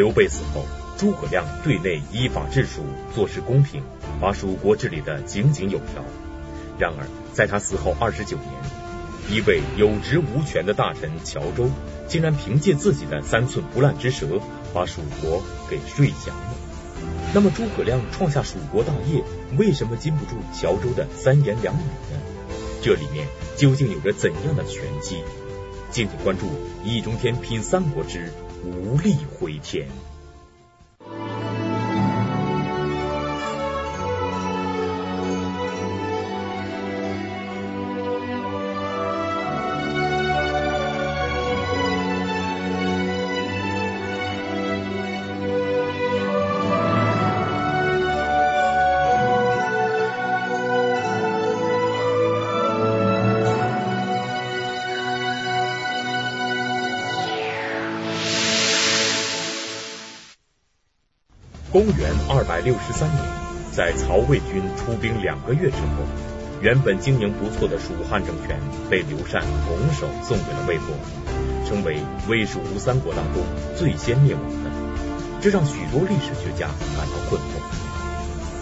刘备死后，诸葛亮对内依法治蜀，做事公平，把蜀国治理得井井有条。然而，在他死后二十九年，一位有职无权的大臣乔州，竟然凭借自己的三寸不烂之舌，把蜀国给睡降了。那么，诸葛亮创下蜀国大业，为什么禁不住乔州的三言两语呢？这里面究竟有着怎样的玄机？敬请关注《易中天品三国之无力回天》。公元二百六十三年，在曹魏军出兵两个月之后，原本经营不错的蜀汉政权被刘禅拱手送给了魏国，成为魏蜀吴三国当中最先灭亡的。这让许多历史学家感到困惑。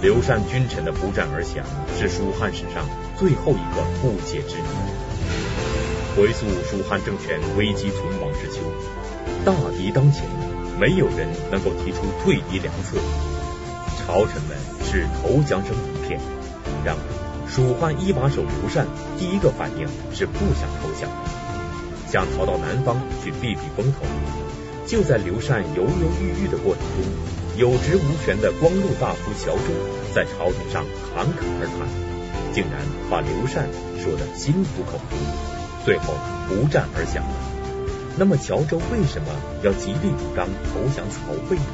刘禅君臣的不战而降，是蜀汉史上最后一个不解之谜。回溯蜀汉政权危机存亡之秋，大敌当前。没有人能够提出退敌良策，朝臣们是投降声一片。然而，蜀汉一把手刘禅第一个反应是不想投降，想逃到南方去避避风头。就在刘禅犹犹豫豫的过程中，有职无权的光禄大夫乔州在朝廷上侃侃而谈，竟然把刘禅说得心服口服，最后不战而降了。那么乔州为什么要极力主张投降曹魏呢？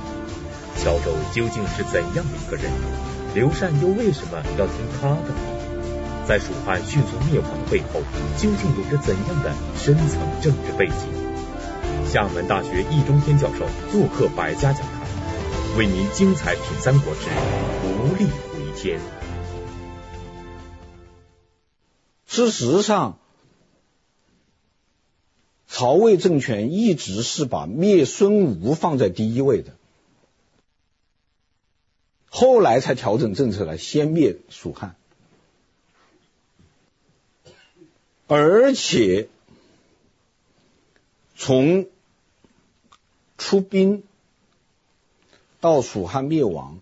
乔州究竟是怎样的一个人？刘禅又为什么要听他的呢？在蜀汉迅速灭亡的背后，究竟有着怎样的深层政治背景？厦门大学易中天教授做客百家讲坛，为您精彩品三国之无力回天。事实上。曹魏政权一直是把灭孙吴放在第一位的，后来才调整政策来先灭蜀汉，而且从出兵到蜀汉灭亡，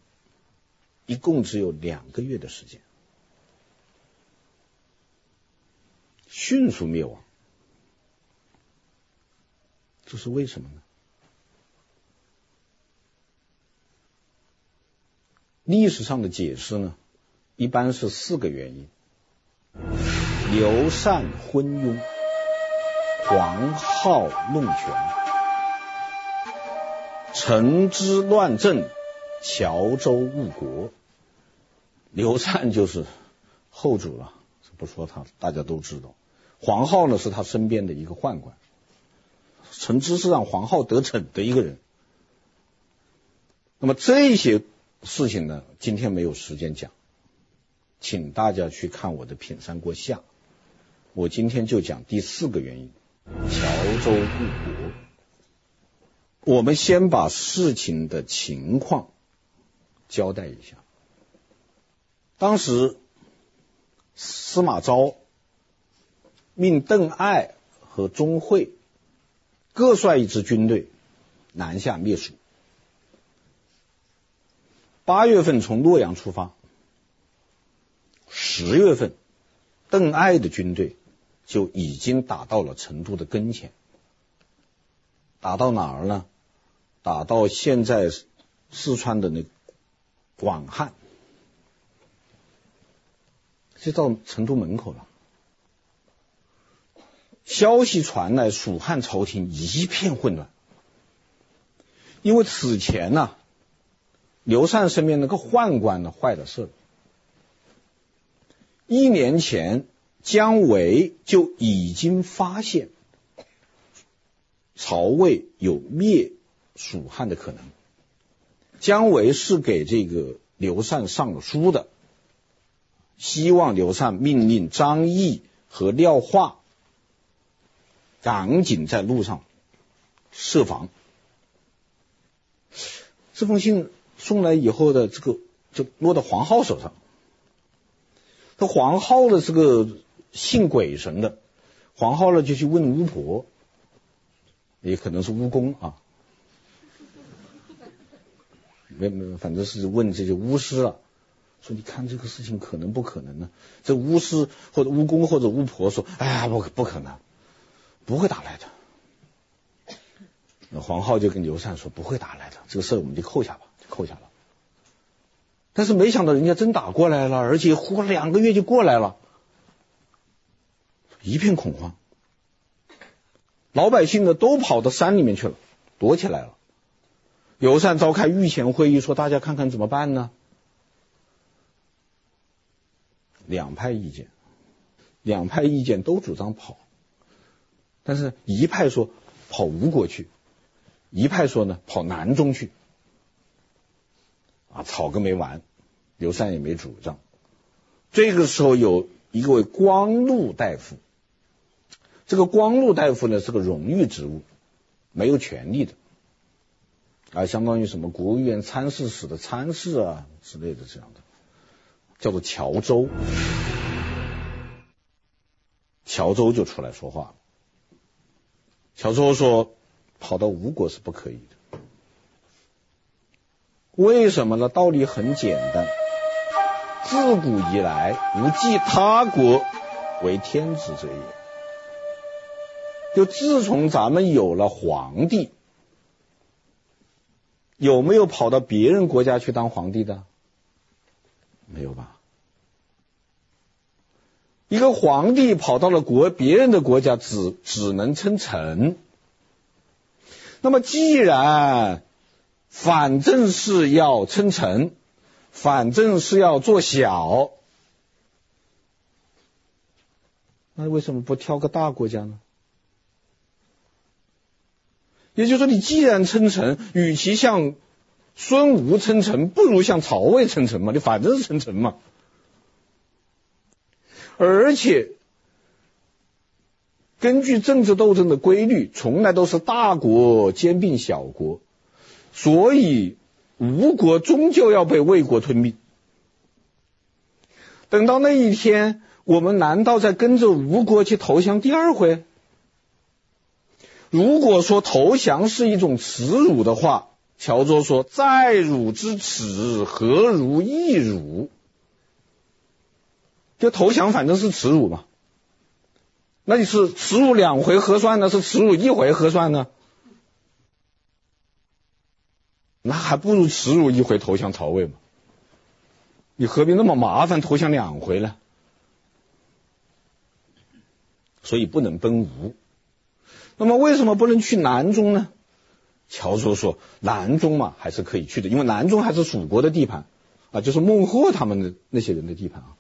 一共只有两个月的时间，迅速灭亡。这是为什么呢？历史上的解释呢，一般是四个原因：刘禅昏庸，黄皓弄权，陈芝乱政，乔州误国。刘禅就是后主了，不说他，大家都知道。黄皓呢，是他身边的一个宦官。陈芝是让黄皓得逞的一个人。那么这些事情呢，今天没有时间讲，请大家去看我的《品三国下》。我今天就讲第四个原因：乔州故国。我们先把事情的情况交代一下。当时司马昭命邓艾和钟会。各率一支军队南下灭蜀。八月份从洛阳出发，十月份，邓艾的军队就已经打到了成都的跟前。打到哪儿呢？打到现在四川的那广汉，就到成都门口了。消息传来，蜀汉朝廷一片混乱，因为此前呢、刘禅身边那个宦官呢坏了事。一年前，姜维就已经发现曹魏有灭蜀汉的可能。姜维是给这个刘禅上了书的，希望刘禅命令张毅和廖化。赶紧在路上设防。这封信送来以后的这个就落到黄浩手上。这黄浩的这个信鬼神的，黄浩呢就去问巫婆，也可能是巫公啊，没没，反正是问这些巫师啊，说你看这个事情可能不可能呢？这巫师或者巫公或者巫婆说，哎呀，不不可能，不会打来的。那黄浩就跟刘禅说，不会打来的，这个事儿我们就扣下吧，就扣下了。但是没想到人家真打过来了，而且活两个月就过来了，一片恐慌。老百姓呢都跑到山里面去了，躲起来了。刘禅召开御前会议，说大家看看怎么办呢？两派意见，两派意见都主张跑，但是一派说跑吴国去，一派说呢跑南中去。啊，吵个没完，刘禅也没主张。这个时候有一位光禄大夫，这个光禄大夫呢是个荣誉职务，没有权力的，啊，相当于什么国务院参事室的参事啊之类的这样的，叫做乔州。乔州就出来说话了，乔州说跑到吴国是不可以的。为什么呢？道理很简单，自古以来，无继他国为天子者也。就自从咱们有了皇帝，有没有跑到别人国家去当皇帝的？没有吧？一个皇帝跑到了国别人的国家，只只能称臣。那么既然反正是要称臣，反正是要做小，那为什么不挑个大国家呢？也就是说，你既然称臣，与其向孙吴称臣，不如向曹魏称臣嘛，你反正是称臣嘛。而且，根据政治斗争的规律，从来都是大国兼并小国。所以，吴国终究要被魏国吞并。等到那一天，我们难道再跟着吴国去投降第二回？如果说投降是一种耻辱的话，乔州说：“再辱之耻，何如易辱？”就投降，反正是耻辱嘛。那你是耻辱两回合算呢？是耻辱一回合算呢？那还不如耻辱一回投降曹魏嘛？你何必那么麻烦投降两回呢？所以不能奔吴。那么为什么不能去南中呢？乔叔说，南中嘛还是可以去的，因为南中还是蜀国的地盘啊，就是孟获他们的那些人的地盘啊。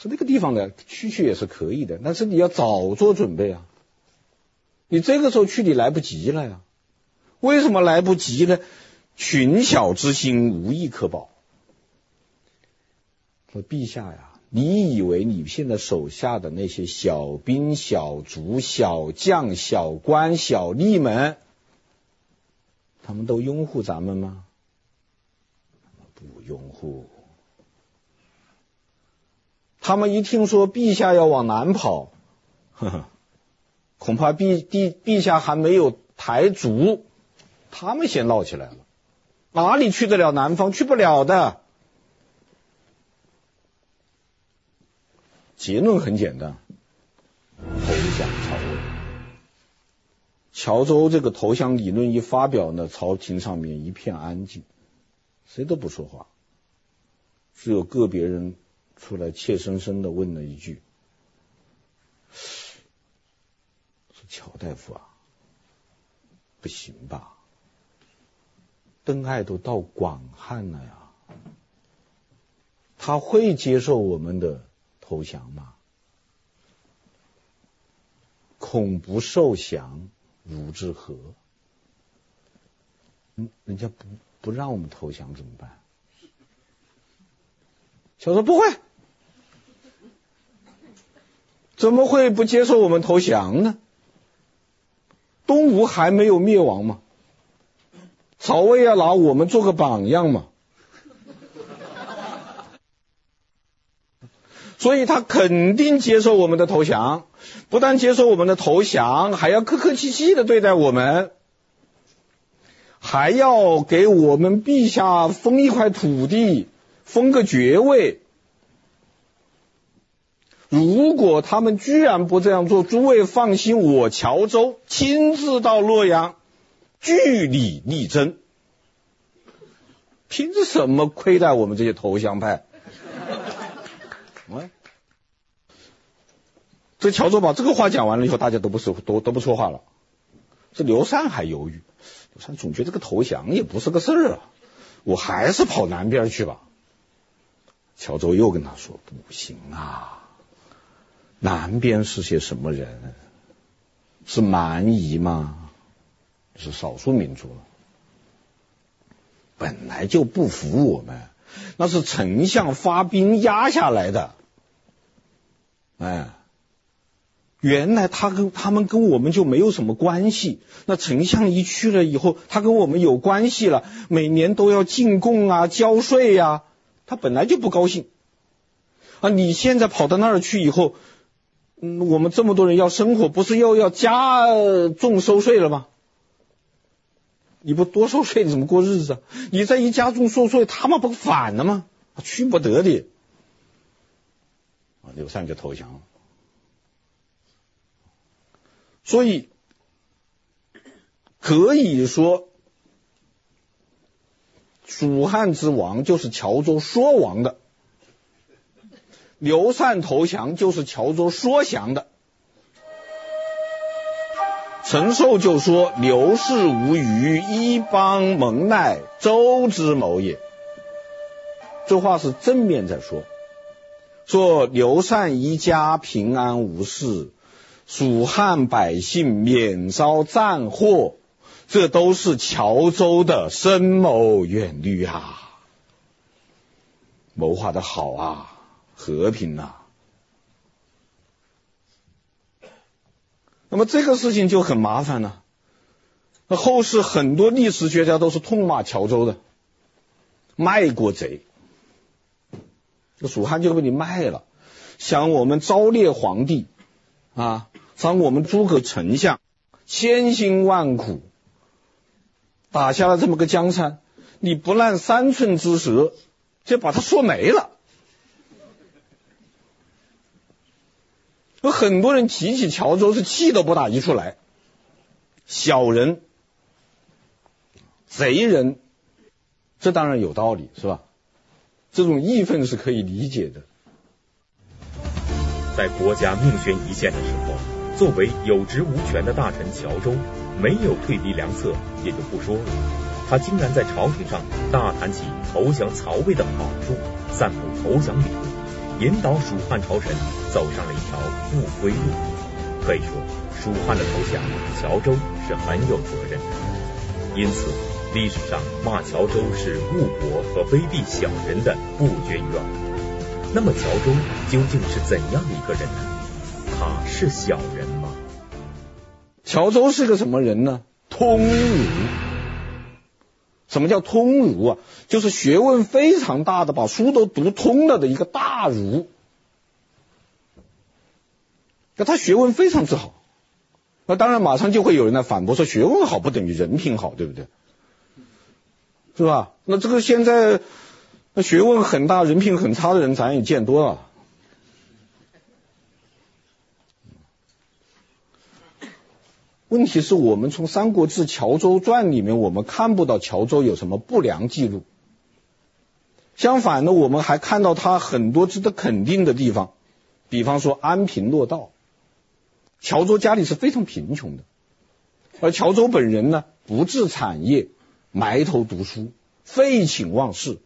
是那个地方的去去也是可以的，但是你要早做准备啊。你这个时候去你来不及了呀。为什么来不及呢？群小之心，无一可保。说陛下呀，你以为你现在手下的那些小兵、小卒、小将、小官、小吏们，他们都拥护咱们吗？不拥护。他们一听说陛下要往南跑，呵呵，恐怕陛陛陛下还没有抬足。他们先闹起来了，哪里去得了南方？去不了的。结论很简单，投降曹魏。乔州这个投降理论一发表呢，朝廷上面一片安静，谁都不说话，只有个别人出来怯生生的问了一句：“说乔大夫啊，不行吧？”邓艾都到广汉了呀，他会接受我们的投降吗？恐不受降，如之何？嗯，人家不不让我们投降怎么办？乔说不会，怎么会不接受我们投降呢？东吴还没有灭亡吗？曹魏要拿我们做个榜样嘛。所以他肯定接受我们的投降，不但接受我们的投降，还要客客气气的对待我们，还要给我们陛下封一块土地，封个爵位。如果他们居然不这样做，诸位放心，我乔州亲自到洛阳据理力争。凭什么亏待我们这些投降派？这乔州把这个话讲完了以后，大家都不说都都不说话了。这刘禅还犹豫，刘禅总觉得这个投降也不是个事儿啊，我还是跑南边去吧。乔州又跟他说：“不行啊，南边是些什么人？是蛮夷吗？是少数民族了，本来就不服我们，那是丞相发兵压下来的。”哎。原来他跟他们跟我们就没有什么关系。那丞相一去了以后，他跟我们有关系了，每年都要进贡啊、交税呀、他本来就不高兴。啊，你现在跑到那儿去以后，嗯，我们这么多人要生活，不是又要加重收税了吗？你不多收税，你怎么过日子啊？你再一加重收税，他们不反了吗？去不得的。啊，刘禅就投降了。所以可以说，蜀汉之王就是乔州说王的，刘禅投降就是乔州说降的。陈寿就说：“刘氏无虞，一邦蒙奈，周之谋也。”这话是正面在说，说刘禅一家平安无事。蜀汉百姓免遭战祸，这都是乔州的深谋远虑啊！谋划的好啊，和平呐、那么这个事情就很麻烦了。那后世很多历史学家都是痛骂乔州的，卖国贼。这蜀汉就被你卖了，想我们昭烈皇帝啊。想我们诸葛丞相千辛万苦打下了这么个江山，你不烂三寸之舌就把他说没了。有很多人提起乔州是气都不打一处来，小人、贼人，这当然有道理，是吧？这种义愤是可以理解的。在国家命悬一线的时候。作为有职无权的大臣乔州，没有退敌良策也就不说了，他竟然在朝廷上大谈起投降曹魏的好处，散布投降礼，引导蜀汉朝臣走上了一条不归路。可以说，蜀汉的投降，乔州是很有责任的。因此，历史上骂乔州是误国和卑鄙小人的不绝于耳。那么，乔州究竟是怎样一个人呢？他是小人吗？乔州是个什么人呢？通儒。什么叫通儒啊？就是学问非常大的，把书都读通了的一个大儒。那他学问非常之好。那当然，马上就会有人来反驳说，学问好不等于人品好，对不对？是吧？那这个现在那学问很大、人品很差的人，咱也见多了。问题是我们从《三国志·乔州传》里面，我们看不到乔州有什么不良记录。相反呢，我们还看到他很多值得肯定的地方，比方说安贫乐道。乔州家里是非常贫穷的，而乔州本人呢，不置产业，埋头读书，废寝忘食，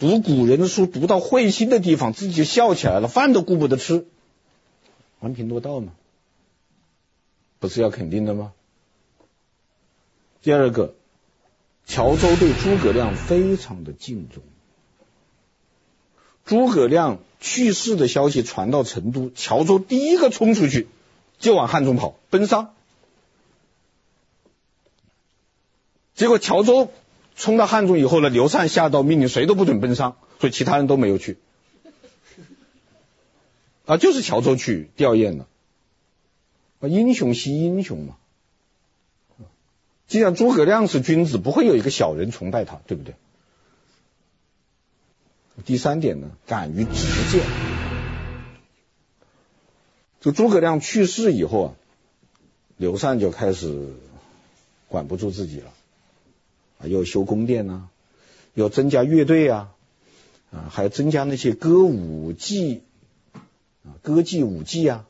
读古人的书，读到会心的地方，自己就笑起来了，饭都顾不得吃。安贫乐道嘛。不是要肯定的吗？第二个，乔州对诸葛亮非常的敬重。诸葛亮去世的消息传到成都，乔州第一个冲出去就往汉中跑奔丧。结果乔州冲到汉中以后呢，刘禅下诏命令谁都不准奔丧，所以其他人都没有去。啊，就是乔州去吊唁了。啊，英雄惜英雄嘛。既然诸葛亮是君子，不会有一个小人崇拜他，对不对？第三点呢，敢于直谏。这诸葛亮去世以后啊，刘禅就开始管不住自己了。啊，要修宫殿呐、啊，要增加乐队啊，啊，还增加那些歌舞伎啊，歌伎舞伎啊，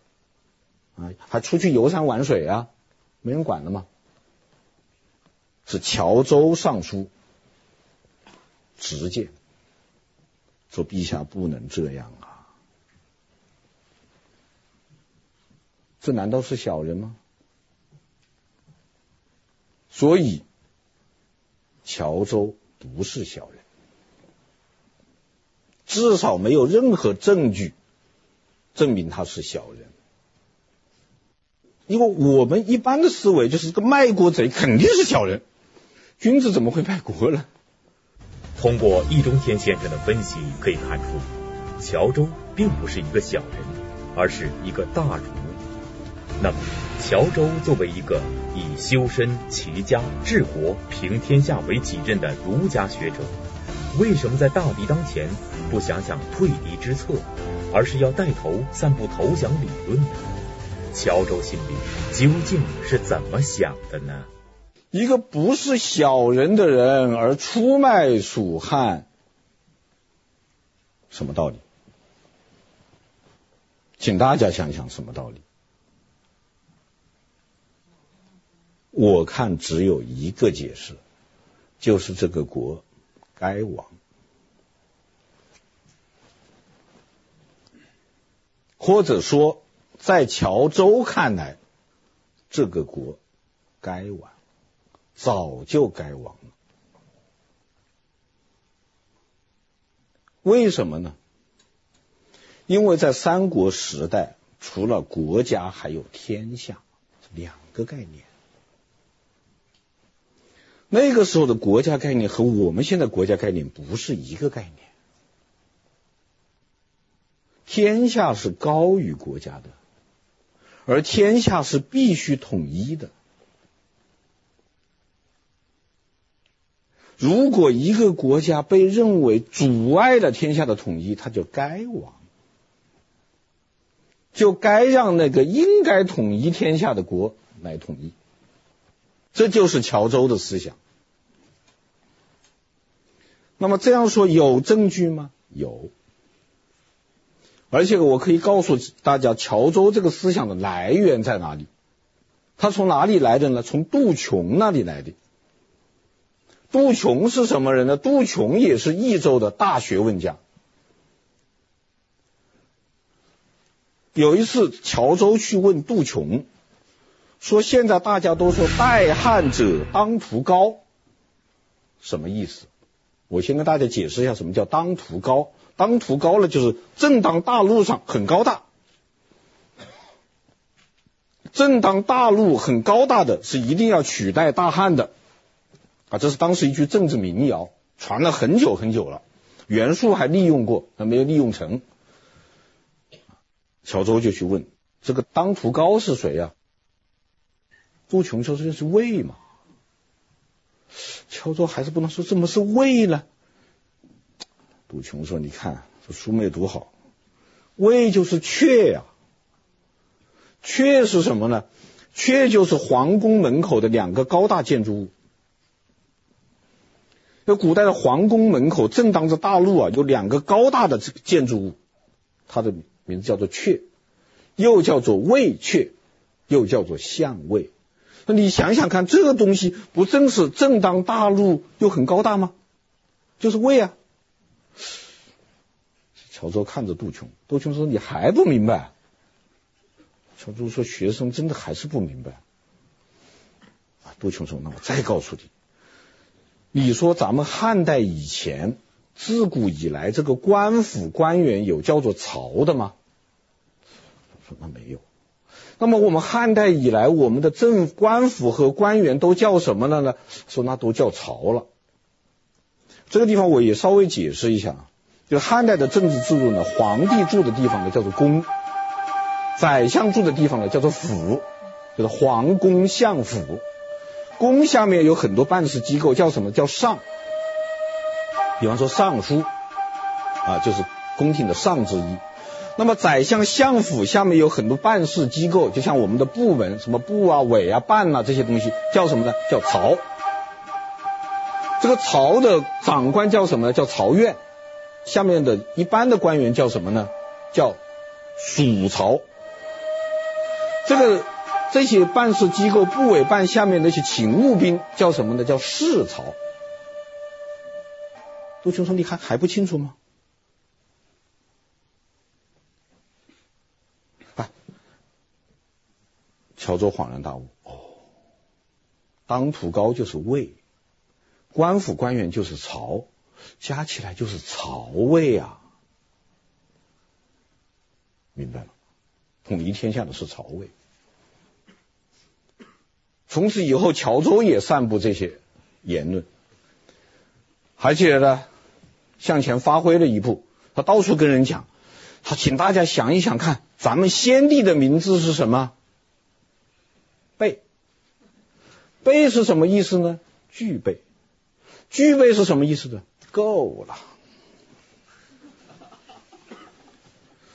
啊，还出去游山玩水啊，没人管了吗？是乔州尚书直谏，说陛下不能这样啊，这难道是小人吗？所以。乔州不是小人，至少没有任何证据证明他是小人。因为我们一般的思维就是个卖国贼肯定是小人，君子怎么会卖国呢？通过易中天先生的分析可以看出，乔州并不是一个小人，而是一个大儒。那么，乔州作为一个以修身、齐家、治国、平天下为己任的儒家学者，为什么在大敌当前不想想退敌之策，而是要带头散布投降理论呢？乔州心里究竟是怎么想的呢？一个不是小人的人而出卖蜀汉，什么道理？请大家想想什么道理？我看只有一个解释，就是这个国该亡，或者说在乔州看来，这个国该亡，早就该亡了。为什么呢？因为在三国时代，除了国家，还有天下，两个概念。那个时候的国家概念和我们现在国家概念不是一个概念，天下是高于国家的，而天下是必须统一的。如果一个国家被认为阻碍了天下的统一，它就该亡，就该让那个应该统一天下的国来统一。这就是乔州的思想。那么这样说有证据吗？有。而且我可以告诉大家，乔州这个思想的来源在哪里？他从哪里来的呢？从杜琼那里来的。杜琼是什么人呢？杜琼也是益州的大学问家。有一次，乔州去问杜琼。说现在大家都说代汉者当图高，什么意思？我先跟大家解释一下什么叫当图高。当涂高呢，就是正当大陆上很高大，正当大陆很高大的是一定要取代大汉的啊，这是当时一句政治民谣，传了很久很久了。袁术还利用过，还没有利用成。乔州就去问这个当涂高是谁呀？杜琼说：“这是魏嘛？”乔州还是不能说怎么是魏呢？杜琼说：“你看这书没读好，魏就是阙呀。阙是什么呢？阙就是皇宫门口的两个高大建筑物。那古代的皇宫门口正当着大路啊，有两个高大的这个建筑物，它的名字叫做阙，又叫做魏阙，又叫做相魏。”那你想想看，这个东西不正是正当大陆又很高大吗？就是魏啊。乔州看着杜琼，杜琼说：“你还不明白？”乔州说：“学生真的还是不明白。”啊，杜琼说：“那我再告诉你，你说咱们汉代以前，自古以来这个官府官员有叫做朝的吗？”说：“那没有。”那么我们汉代以来，我们的政官府和官员都叫什么了呢？说那都叫朝了。这个地方我也稍微解释一下，就是汉代的政治制度呢，皇帝住的地方呢叫做宫，宰相住的地方呢叫做府，就是皇宫相府。宫下面有很多办事机构，叫什么？叫上。比方说尚书啊，就是宫廷的上之一。那么宰相相府下面有很多办事机构，就像我们的部门，什么部啊、委啊、办啊这些东西，叫什么呢？叫曹。这个曹的长官叫什么？叫曹院。下面的一般的官员叫什么呢？叫属曹。这个这些办事机构、部委办下面那些勤务兵叫什么呢？叫侍曹。杜琼说：“你看还不清楚吗？”，乔州恍然大悟：“哦，当涂高就是魏。”官府官员就是曹，加起来就是曹魏啊！明白了，统一天下的是曹魏。从此以后，乔州也散布这些言论，而且呢，向前发挥了一步，他到处跟人讲，他请大家想一想看，咱们先帝的名字是什么？备。备是什么意思呢？具备。具备是什么意思呢？够了。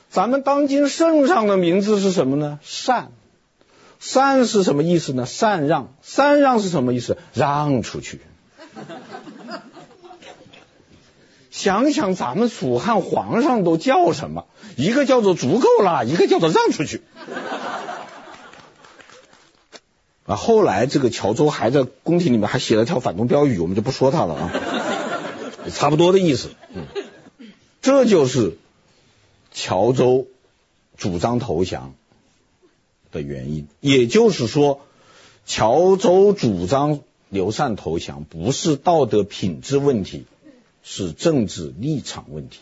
咱们当今圣上的名字是什么呢？禅。禅是什么意思呢？禅让。禅让是什么意思？让出去。想想咱们蜀汉皇上都叫什么？一个叫做足够了，一个叫做让出去。啊，后来这个乔州还在宫廷里面还写了条反动标语，我们就不说他了啊，差不多的意思。嗯，这就是乔州主张投降的原因。也就是说，乔州主张刘禅投降不是道德品质问题，是政治立场问题。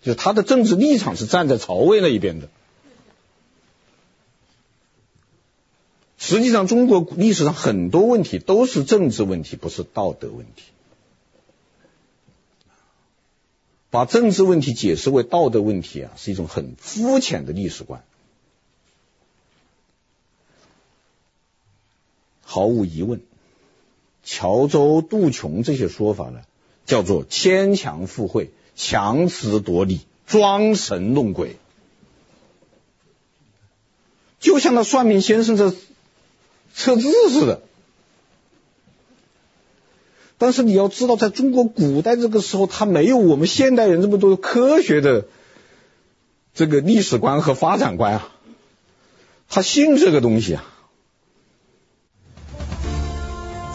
就他的政治立场是站在曹魏那一边的。实际上，中国历史上很多问题都是政治问题，不是道德问题。把政治问题解释为道德问题啊，是一种很肤浅的历史观。毫无疑问，乔州、杜琼这些说法呢，叫做牵强附会、强词夺理、装神弄鬼，就像那算命先生这。测字似的，但是你要知道，在中国古代这个时候，他没有我们现代人这么多科学的这个历史观和发展观啊，他信这个东西啊。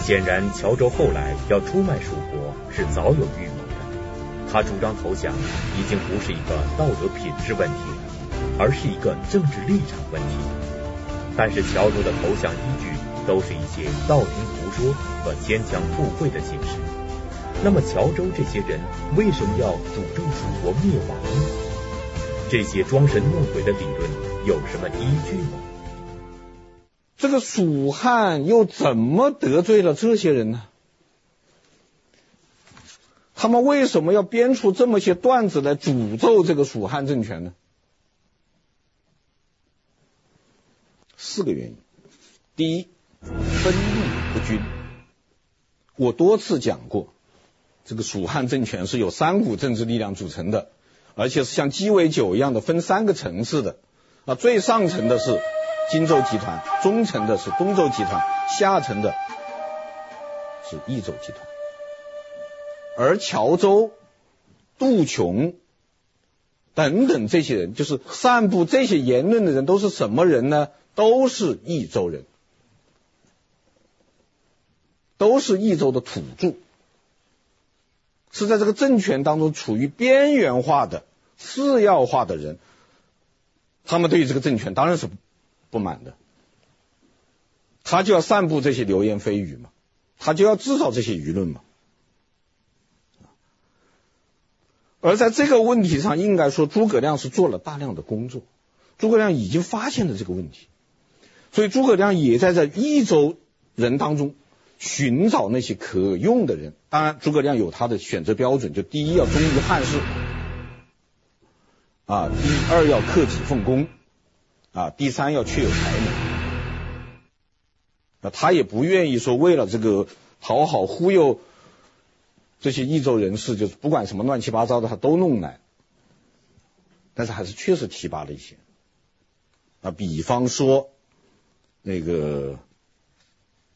显然，乔州后来要出卖蜀国是早有预谋的。他主张投降，已经不是一个道德品质问题，而是一个政治立场问题。但是乔州的投降依据都是一些道听途说和牵强附会的形式。那么乔州这些人为什么要诅咒蜀国灭亡呢？这些装神弄鬼的理论有什么依据吗？这个蜀汉又怎么得罪了这些人呢？他们为什么要编出这么些段子来诅咒这个蜀汉政权呢？四个原因：第一，分力不均。我多次讲过，这个蜀汉政权是由三股政治力量组成的，而且是像鸡尾酒一样的分三个层次的。啊，最上层的是荆州集团，中层的是东周集团，下层的是益州集团。而乔州、杜琼等等这些人，就是散布这些言论的人，都是什么人呢？都是益州人，都是益州的土著，是在这个政权当中处于边缘化的、次要化的人，他们对于这个政权当然是不满的，他就要散布这些流言蜚语嘛，他就要制造这些舆论嘛，而在这个问题上，应该说诸葛亮是做了大量的工作，诸葛亮已经发现了这个问题。所以诸葛亮也在这益州人当中寻找那些可用的人。当然，诸葛亮有他的选择标准，就第一要忠于汉室，啊，第二要克己奉公，啊，第三要确有才能。那，他也不愿意说为了这个讨好忽悠这些益州人士，就是不管什么乱七八糟的他都弄来。但是还是确实提拔了一些。啊，比方说那个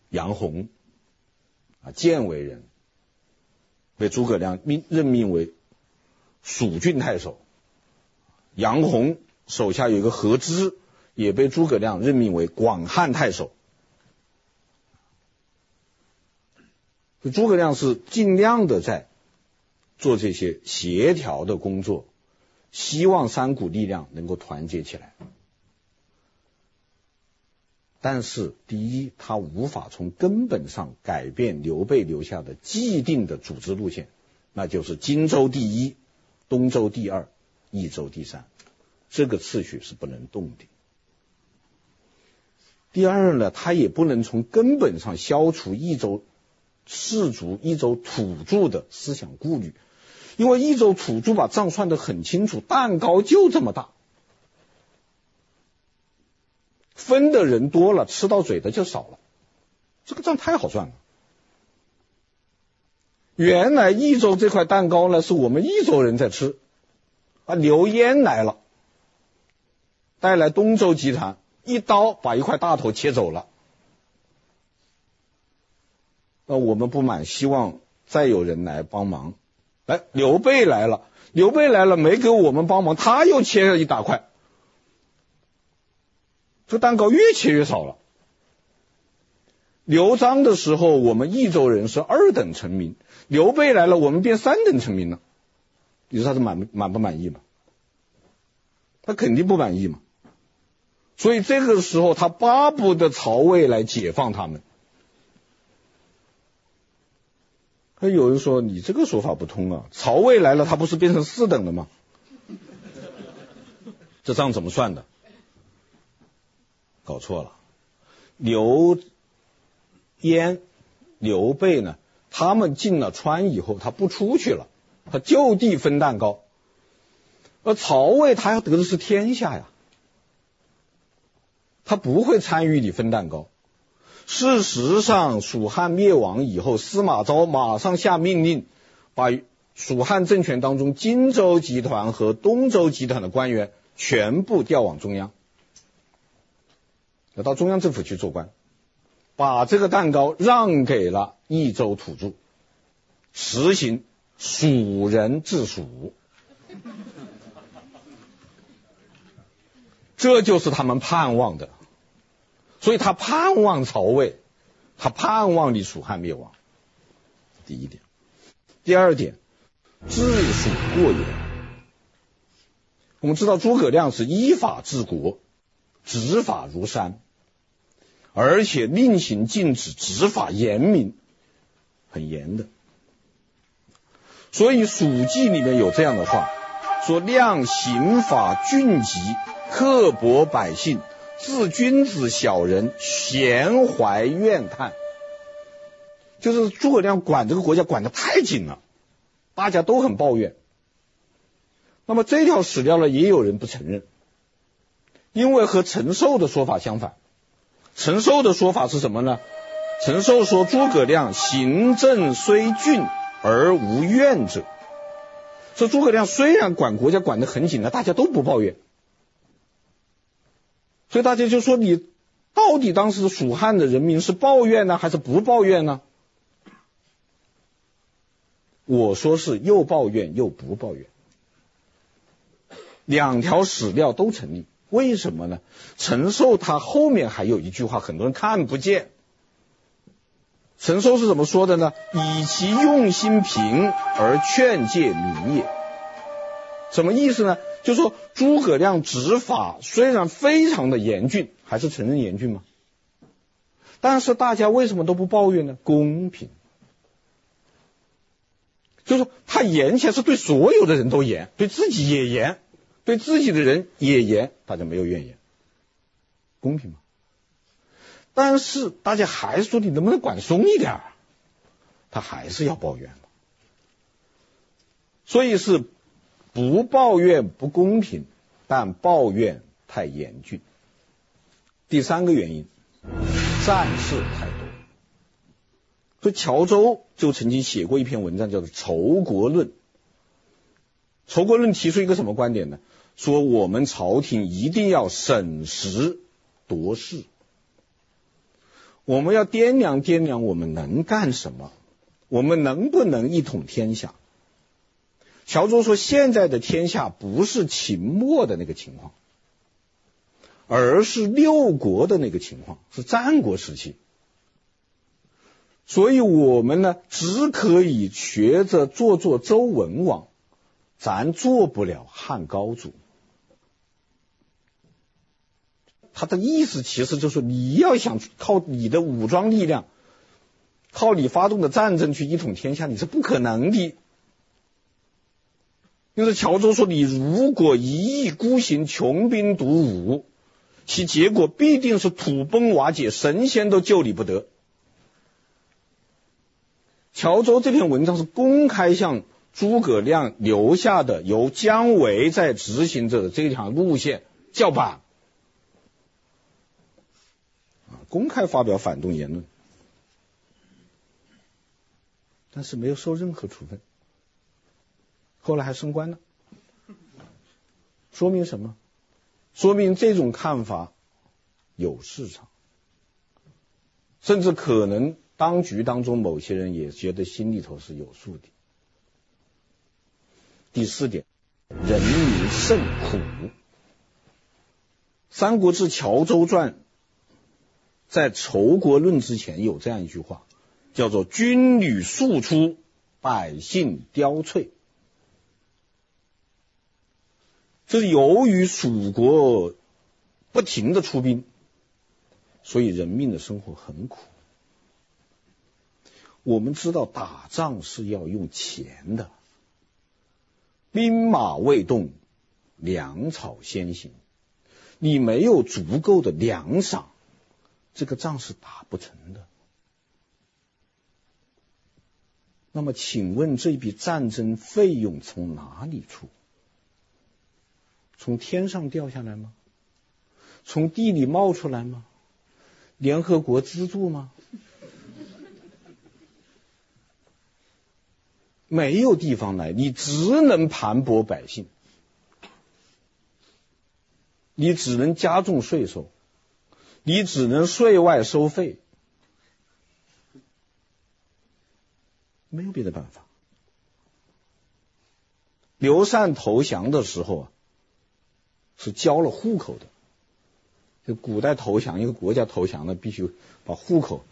杨洪啊，建为人，被诸葛亮命任命为蜀郡太守。杨洪手下有一个何知，也被诸葛亮任命为广汉太守。诸葛亮是尽量的在做这些协调的工作，希望三股力量能够团结起来。但是，第一，他无法从根本上改变刘备留下的既定的组织路线，那就是荆州第一，东周第二，益州第三，这个次序是不能动的。第二呢，他也不能从根本上消除益州士族、益州土著的思想顾虑，因为益州土著把账算得很清楚，蛋糕就这么大。分的人多了，吃到嘴的就少了，这个账太好算了。原来益州这块蛋糕呢，是我们益州人在吃，啊，刘焉来了，带来东周集团，一刀把一块大头切走了。那我们不满，希望再有人来帮忙。哎，刘备来了，刘备来了，没给我们帮忙，他又切了一大块。这蛋糕越切越少了。刘璋的时候，我们益州人是二等臣民；刘备来了，我们变三等臣民了。你说他是满满不满意吗？他肯定不满意嘛。所以这个时候，他巴不得曹魏来解放他们。还有人说你这个说法不通啊，曹魏来了，他不是变成四等了吗？这账怎么算的？搞错了，刘焉、刘备呢？他们进了川以后，他不出去了，他就地分蛋糕。而曹魏他要得的是天下呀，他不会参与你分蛋糕。事实上，蜀汉灭亡以后，司马昭马上下命令，把蜀汉政权当中荆州集团和东周集团的官员全部调往中央。要到中央政府去做官，把这个蛋糕让给了益州土著，实行蜀人治蜀，这就是他们盼望的。所以他盼望曹魏，他盼望你蜀汉灭亡。第一点，第二点，治蜀过严。我们知道诸葛亮是依法治国。执法如山，而且令行禁止，执法严明，很严的。所以《蜀记》里面有这样的话，说量刑法峻急，刻薄百姓，治君子小人咸怀怨叹。就是诸葛亮管这个国家管得太紧了，大家都很抱怨。那么这条史料呢，也有人不承认。因为和陈寿的说法相反，陈寿的说法是什么呢？陈寿说诸葛亮行政虽峻而无怨者，说诸葛亮虽然管国家管得很紧了，大家都不抱怨，所以大家就说你到底当时蜀汉的人民是抱怨呢，还是不抱怨呢？我说是又抱怨又不抱怨，两条史料都成立。为什么呢？陈寿他后面还有一句话，很多人看不见。陈寿是怎么说的呢？以其用心平而劝诫民也。什么意思呢？就说诸葛亮执法虽然非常的严峻，还是承认严峻吗？但是大家为什么都不抱怨呢？公平。就是说他严起来是对所有的人都严，对自己也严。对自己的人也严，大家没有怨言，公平吗？但是大家还是说，你能不能管松一点儿？他还是要抱怨。所以是不抱怨不公平，但抱怨太严峻。第三个原因，战事太多。所以乔州就曾经写过一篇文章，叫做《仇国论》。仇国论提出一个什么观点呢？说我们朝廷一定要审时度势，我们要掂量掂量我们能干什么，我们能不能一统天下？乔州说，现在的天下不是秦末的那个情况。而是六国的那个情况，是战国时期，所以我们呢，只可以学着做做周文王，咱做不了汉高祖。他的意思其实就是，你要想靠你的武装力量，靠你发动的战争去一统天下，你是不可能的。就是乔州说，你如果一意孤行，穷兵黩武。其结果必定是土崩瓦解，神仙都救你不得。乔州这篇文章是公开向诸葛亮留下的，由姜维在执行着的这条路线叫板，啊，公开发表反动言论，但是没有受任何处分，后来还升官了，说明什么？说明这种看法有市场，甚至可能当局当中某些人也觉得心里头是有数的。第四点，人民甚苦。《三国志·乔州传》在《仇国论》之前有这样一句话，叫做“军旅庶出，百姓凋瘁”。这是由于蜀国不停的出兵，所以人民的生活很苦。我们知道打仗是要用钱的，兵马未动，粮草先行。你没有足够的粮饷，这个仗是打不成的。那么，请问这笔战争费用从哪里出？从天上掉下来吗？从地里冒出来吗？联合国资助吗？没有地方来，你只能盘剥百姓，你只能加重税收，你只能税外收费，没有别的办法。刘禅投降的时候啊。是交了户口的，就古代投降一个国家投降了，必须把户口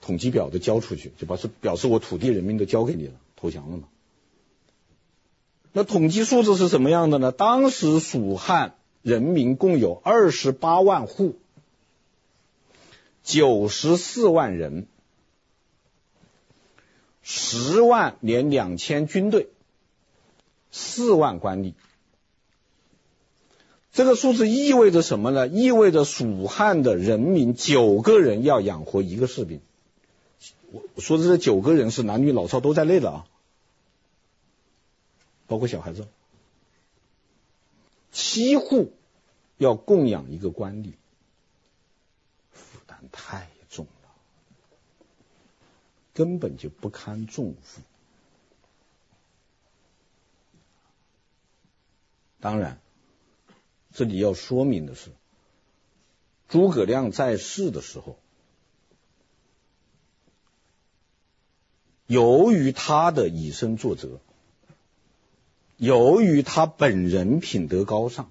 统计表都交出去，就把是表示我土地人民都交给你了，投降了嘛。那统计数字是什么样的呢？当时蜀汉人民共有二十八万户，九十四万人，十万连两千军队，四万官吏。这个数字意味着什么呢？意味着蜀汉的人民九个人要养活一个士兵。我说的这九个人是男女老少都在内的啊，包括小孩子。七户要供养一个官吏，负担太重了，根本就不堪重负。当然。这里要说明的是，诸葛亮在世的时候，由于他的以身作则，由于他本人品德高尚，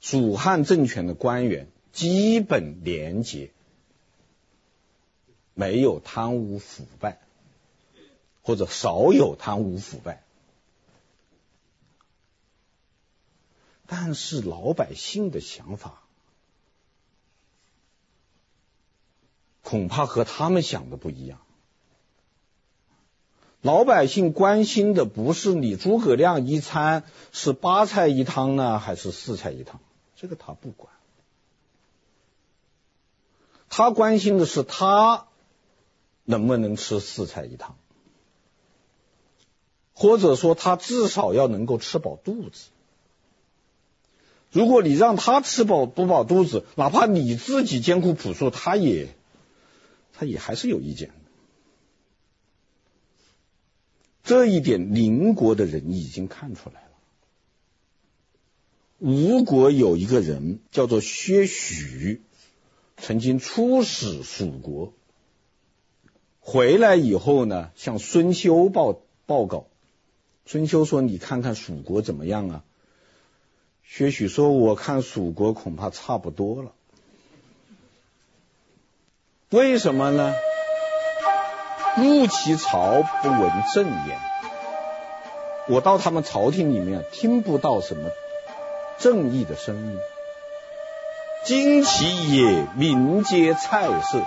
蜀汉政权的官员基本廉洁，没有贪污腐败，或者少有贪污腐败。但是老百姓的想法，恐怕和他们想的不一样。老百姓关心的不是你诸葛亮一餐是八菜一汤呢，还是四菜一汤，这个他不管。他关心的是他能不能吃四菜一汤，或者说他至少要能够吃饱肚子。如果你让他吃饱不饱肚子，哪怕你自己艰苦朴素，他也他也还是有意见。这一点邻国的人已经看出来了。吴国有一个人叫做薛许，曾经出使蜀国，回来以后呢，向孙休报报告。孙休说：“你看看蜀国怎么样啊？”薛许说：“我看蜀国恐怕差不多了。为什么呢？入其朝不闻正言，我到他们朝廷里面听不到什么。”正义的声音，经其野，民皆菜色。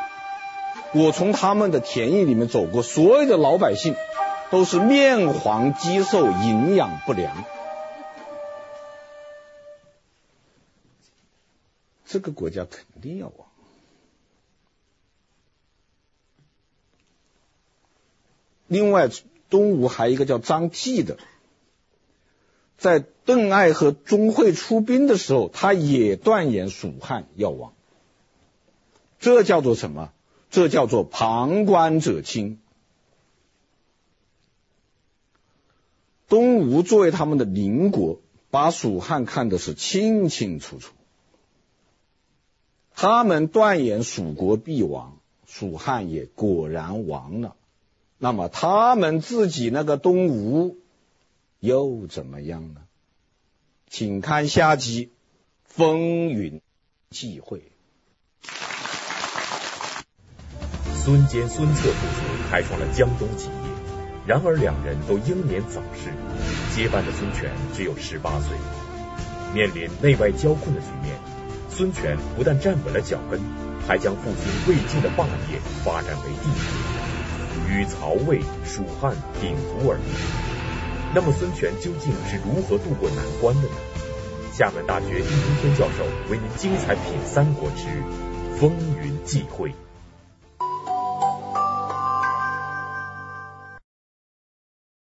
我从他们的田野里面走过，所有的老百姓都是面黄肌瘦，营养不良。这个国家肯定要亡。另外，东吴还有一个叫张继的。在邓艾和钟会出兵的时候，他也断言蜀汉要亡。这叫做什么？这叫做旁观者清。东吴作为他们的邻国，把蜀汉看的是清清楚楚。他们断言蜀国必亡，蜀汉也果然亡了。那么他们自己那个东吴。又怎么样呢？请看下集《风云际会》。孙坚、孙策父子开创了江东基业，然而两人都英年早逝，接班的孙权只有十八岁。面临内外交困的局面，孙权不但站稳了脚跟，还将父亲魏晋的霸业发展为帝业，与曹魏、蜀汉鼎足而立。那么孙权究竟是如何渡过难关的呢？厦门大学丁中天教授为您精彩品《三国之风云际会》。